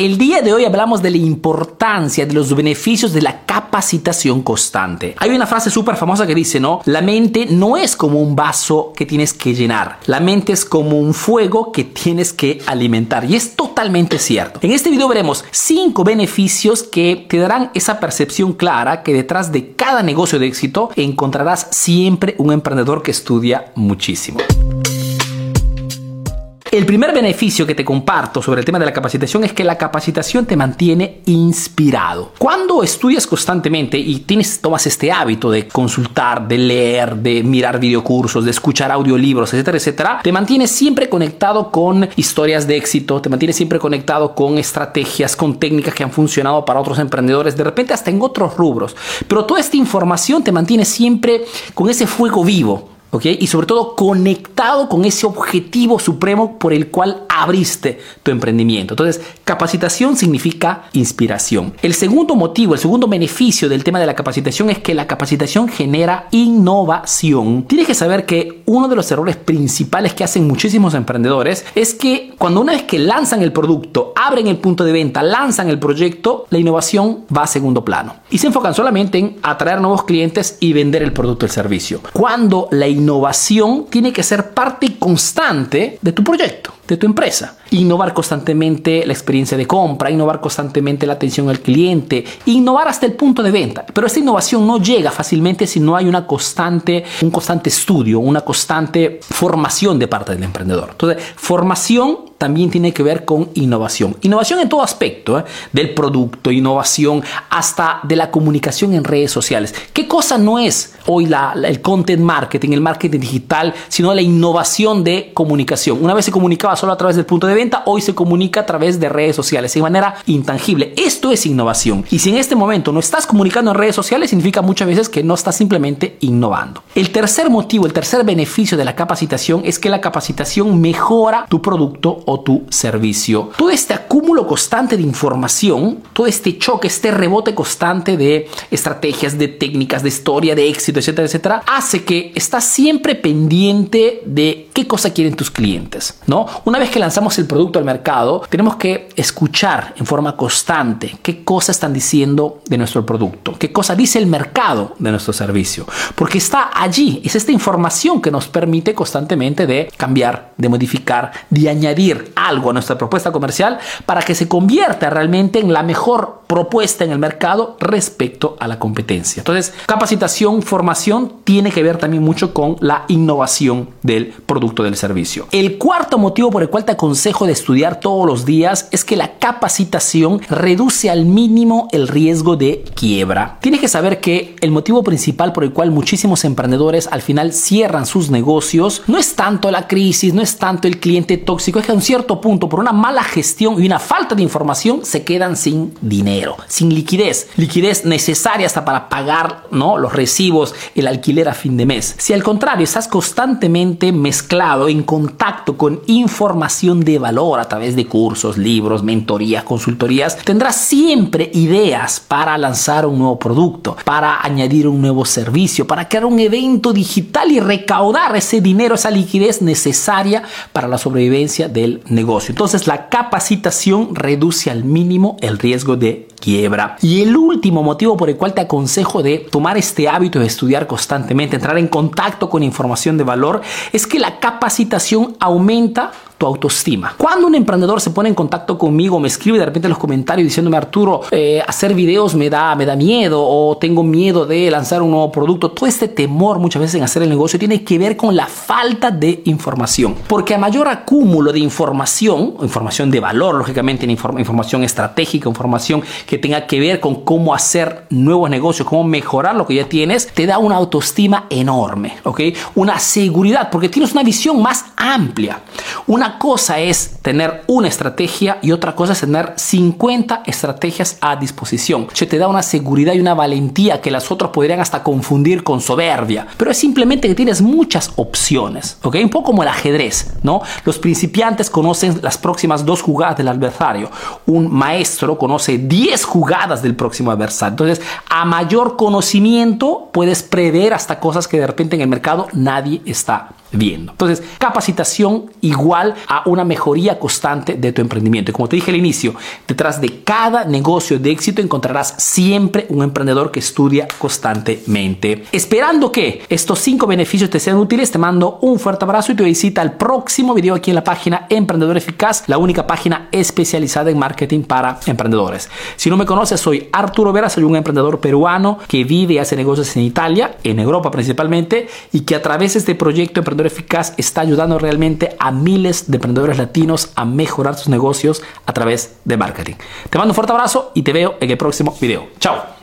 El día de hoy hablamos de la importancia de los beneficios de la capacitación constante. Hay una frase súper famosa que dice, ¿no? La mente no es como un vaso que tienes que llenar. La mente es como un fuego que tienes que alimentar. Y es totalmente cierto. En este video veremos cinco beneficios que te darán esa percepción clara que detrás de cada negocio de éxito encontrarás siempre un emprendedor que estudia muchísimo. El primer beneficio que te comparto sobre el tema de la capacitación es que la capacitación te mantiene inspirado. Cuando estudias constantemente y tienes, tomas este hábito de consultar, de leer, de mirar videocursos, de escuchar audiolibros, etcétera, etcétera, te mantienes siempre conectado con historias de éxito, te mantienes siempre conectado con estrategias, con técnicas que han funcionado para otros emprendedores, de repente hasta en otros rubros. Pero toda esta información te mantiene siempre con ese fuego vivo y sobre todo conectado con ese objetivo supremo por el cual abriste tu emprendimiento. Entonces, capacitación significa inspiración. El segundo motivo, el segundo beneficio del tema de la capacitación es que la capacitación genera innovación. Tienes que saber que uno de los errores principales que hacen muchísimos emprendedores es que cuando una vez que lanzan el producto, abren el punto de venta, lanzan el proyecto, la innovación va a segundo plano. Y se enfocan solamente en atraer nuevos clientes y vender el producto o el servicio. Cuando la innovación tiene que ser parte constante de tu proyecto de tu empresa. Innovar constantemente la experiencia de compra, innovar constantemente la atención al cliente, innovar hasta el punto de venta. Pero esta innovación no llega fácilmente si no hay una constante, un constante estudio, una constante formación de parte del emprendedor. Entonces, formación también tiene que ver con innovación. Innovación en todo aspecto, ¿eh? del producto, innovación hasta de la comunicación en redes sociales. ¿Qué cosa no es hoy el content marketing, el marketing digital, sino la innovación de comunicación? Una vez se comunicaba solo a través del punto de venta, hoy se comunica a través de redes sociales de manera intangible. Esto es innovación. Y si en este momento no estás comunicando en redes sociales, significa muchas veces que no estás simplemente innovando. El tercer motivo, el tercer beneficio de la capacitación es que la capacitación mejora tu producto o tu servicio. Todo este acúmulo constante de información, todo este choque, este rebote constante de estrategias, de técnicas, de historia, de éxito, etcétera, etcétera, hace que estás siempre pendiente de qué cosa quieren tus clientes, ¿no? Una vez que lanzamos el producto al mercado, tenemos que escuchar en forma constante qué cosas están diciendo de nuestro producto, qué cosa dice el mercado de nuestro servicio, porque está allí, es esta información que nos permite constantemente de cambiar, de modificar, de añadir algo a nuestra propuesta comercial para que se convierta realmente en la mejor propuesta en el mercado respecto a la competencia. Entonces, capacitación, formación tiene que ver también mucho con la innovación del producto del servicio. El cuarto motivo por el cual te aconsejo de estudiar todos los días es que la capacitación reduce al mínimo el riesgo de quiebra. Tienes que saber que el motivo principal por el cual muchísimos emprendedores al final cierran sus negocios no es tanto la crisis, no es tanto el cliente tóxico, es que a un cierto punto por una mala gestión y una falta de información se quedan sin dinero, sin liquidez, liquidez necesaria hasta para pagar ¿no? los recibos, el alquiler a fin de mes. Si al contrario estás constantemente mezclado en contacto con información, de valor a través de cursos, libros, mentorías, consultorías, tendrás siempre ideas para lanzar un nuevo producto, para añadir un nuevo servicio, para crear un evento digital y recaudar ese dinero, esa liquidez necesaria para la sobrevivencia del negocio. Entonces la capacitación reduce al mínimo el riesgo de quiebra. Y el último motivo por el cual te aconsejo de tomar este hábito de estudiar constantemente, entrar en contacto con información de valor, es que la capacitación aumenta tu autoestima. Cuando un emprendedor se pone en contacto conmigo, me escribe de repente en los comentarios diciéndome, Arturo, eh, hacer videos me da, me da miedo o tengo miedo de lanzar un nuevo producto, todo este temor muchas veces en hacer el negocio tiene que ver con la falta de información. Porque a mayor acúmulo de información, información de valor, lógicamente, información estratégica, información que tenga que ver con cómo hacer nuevos negocios, cómo mejorar lo que ya tienes, te da una autoestima enorme, ¿ok? Una seguridad, porque tienes una visión más amplia, una cosa es tener una estrategia y otra cosa es tener 50 estrategias a disposición. Se te da una seguridad y una valentía que las otras podrían hasta confundir con soberbia, pero es simplemente que tienes muchas opciones, ¿ok? Un poco como el ajedrez, ¿no? Los principiantes conocen las próximas dos jugadas del adversario. Un maestro conoce 10 jugadas del próximo adversario. Entonces, a mayor conocimiento puedes prever hasta cosas que de repente en el mercado nadie está viendo. Entonces, capacitación igual a una mejoría constante de tu emprendimiento. Y como te dije al inicio, detrás de cada negocio de éxito encontrarás siempre un emprendedor que estudia constantemente. Esperando que estos cinco beneficios te sean útiles, te mando un fuerte abrazo y te visita al próximo video aquí en la página Emprendedor Eficaz, la única página especializada en marketing para emprendedores. Si no me conoces, soy Arturo Vera, soy un emprendedor peruano que vive y hace negocios en Italia, en Europa principalmente, y que a través de este proyecto Eficaz está ayudando realmente a miles de emprendedores latinos a mejorar sus negocios a través de marketing. Te mando un fuerte abrazo y te veo en el próximo video. Chao.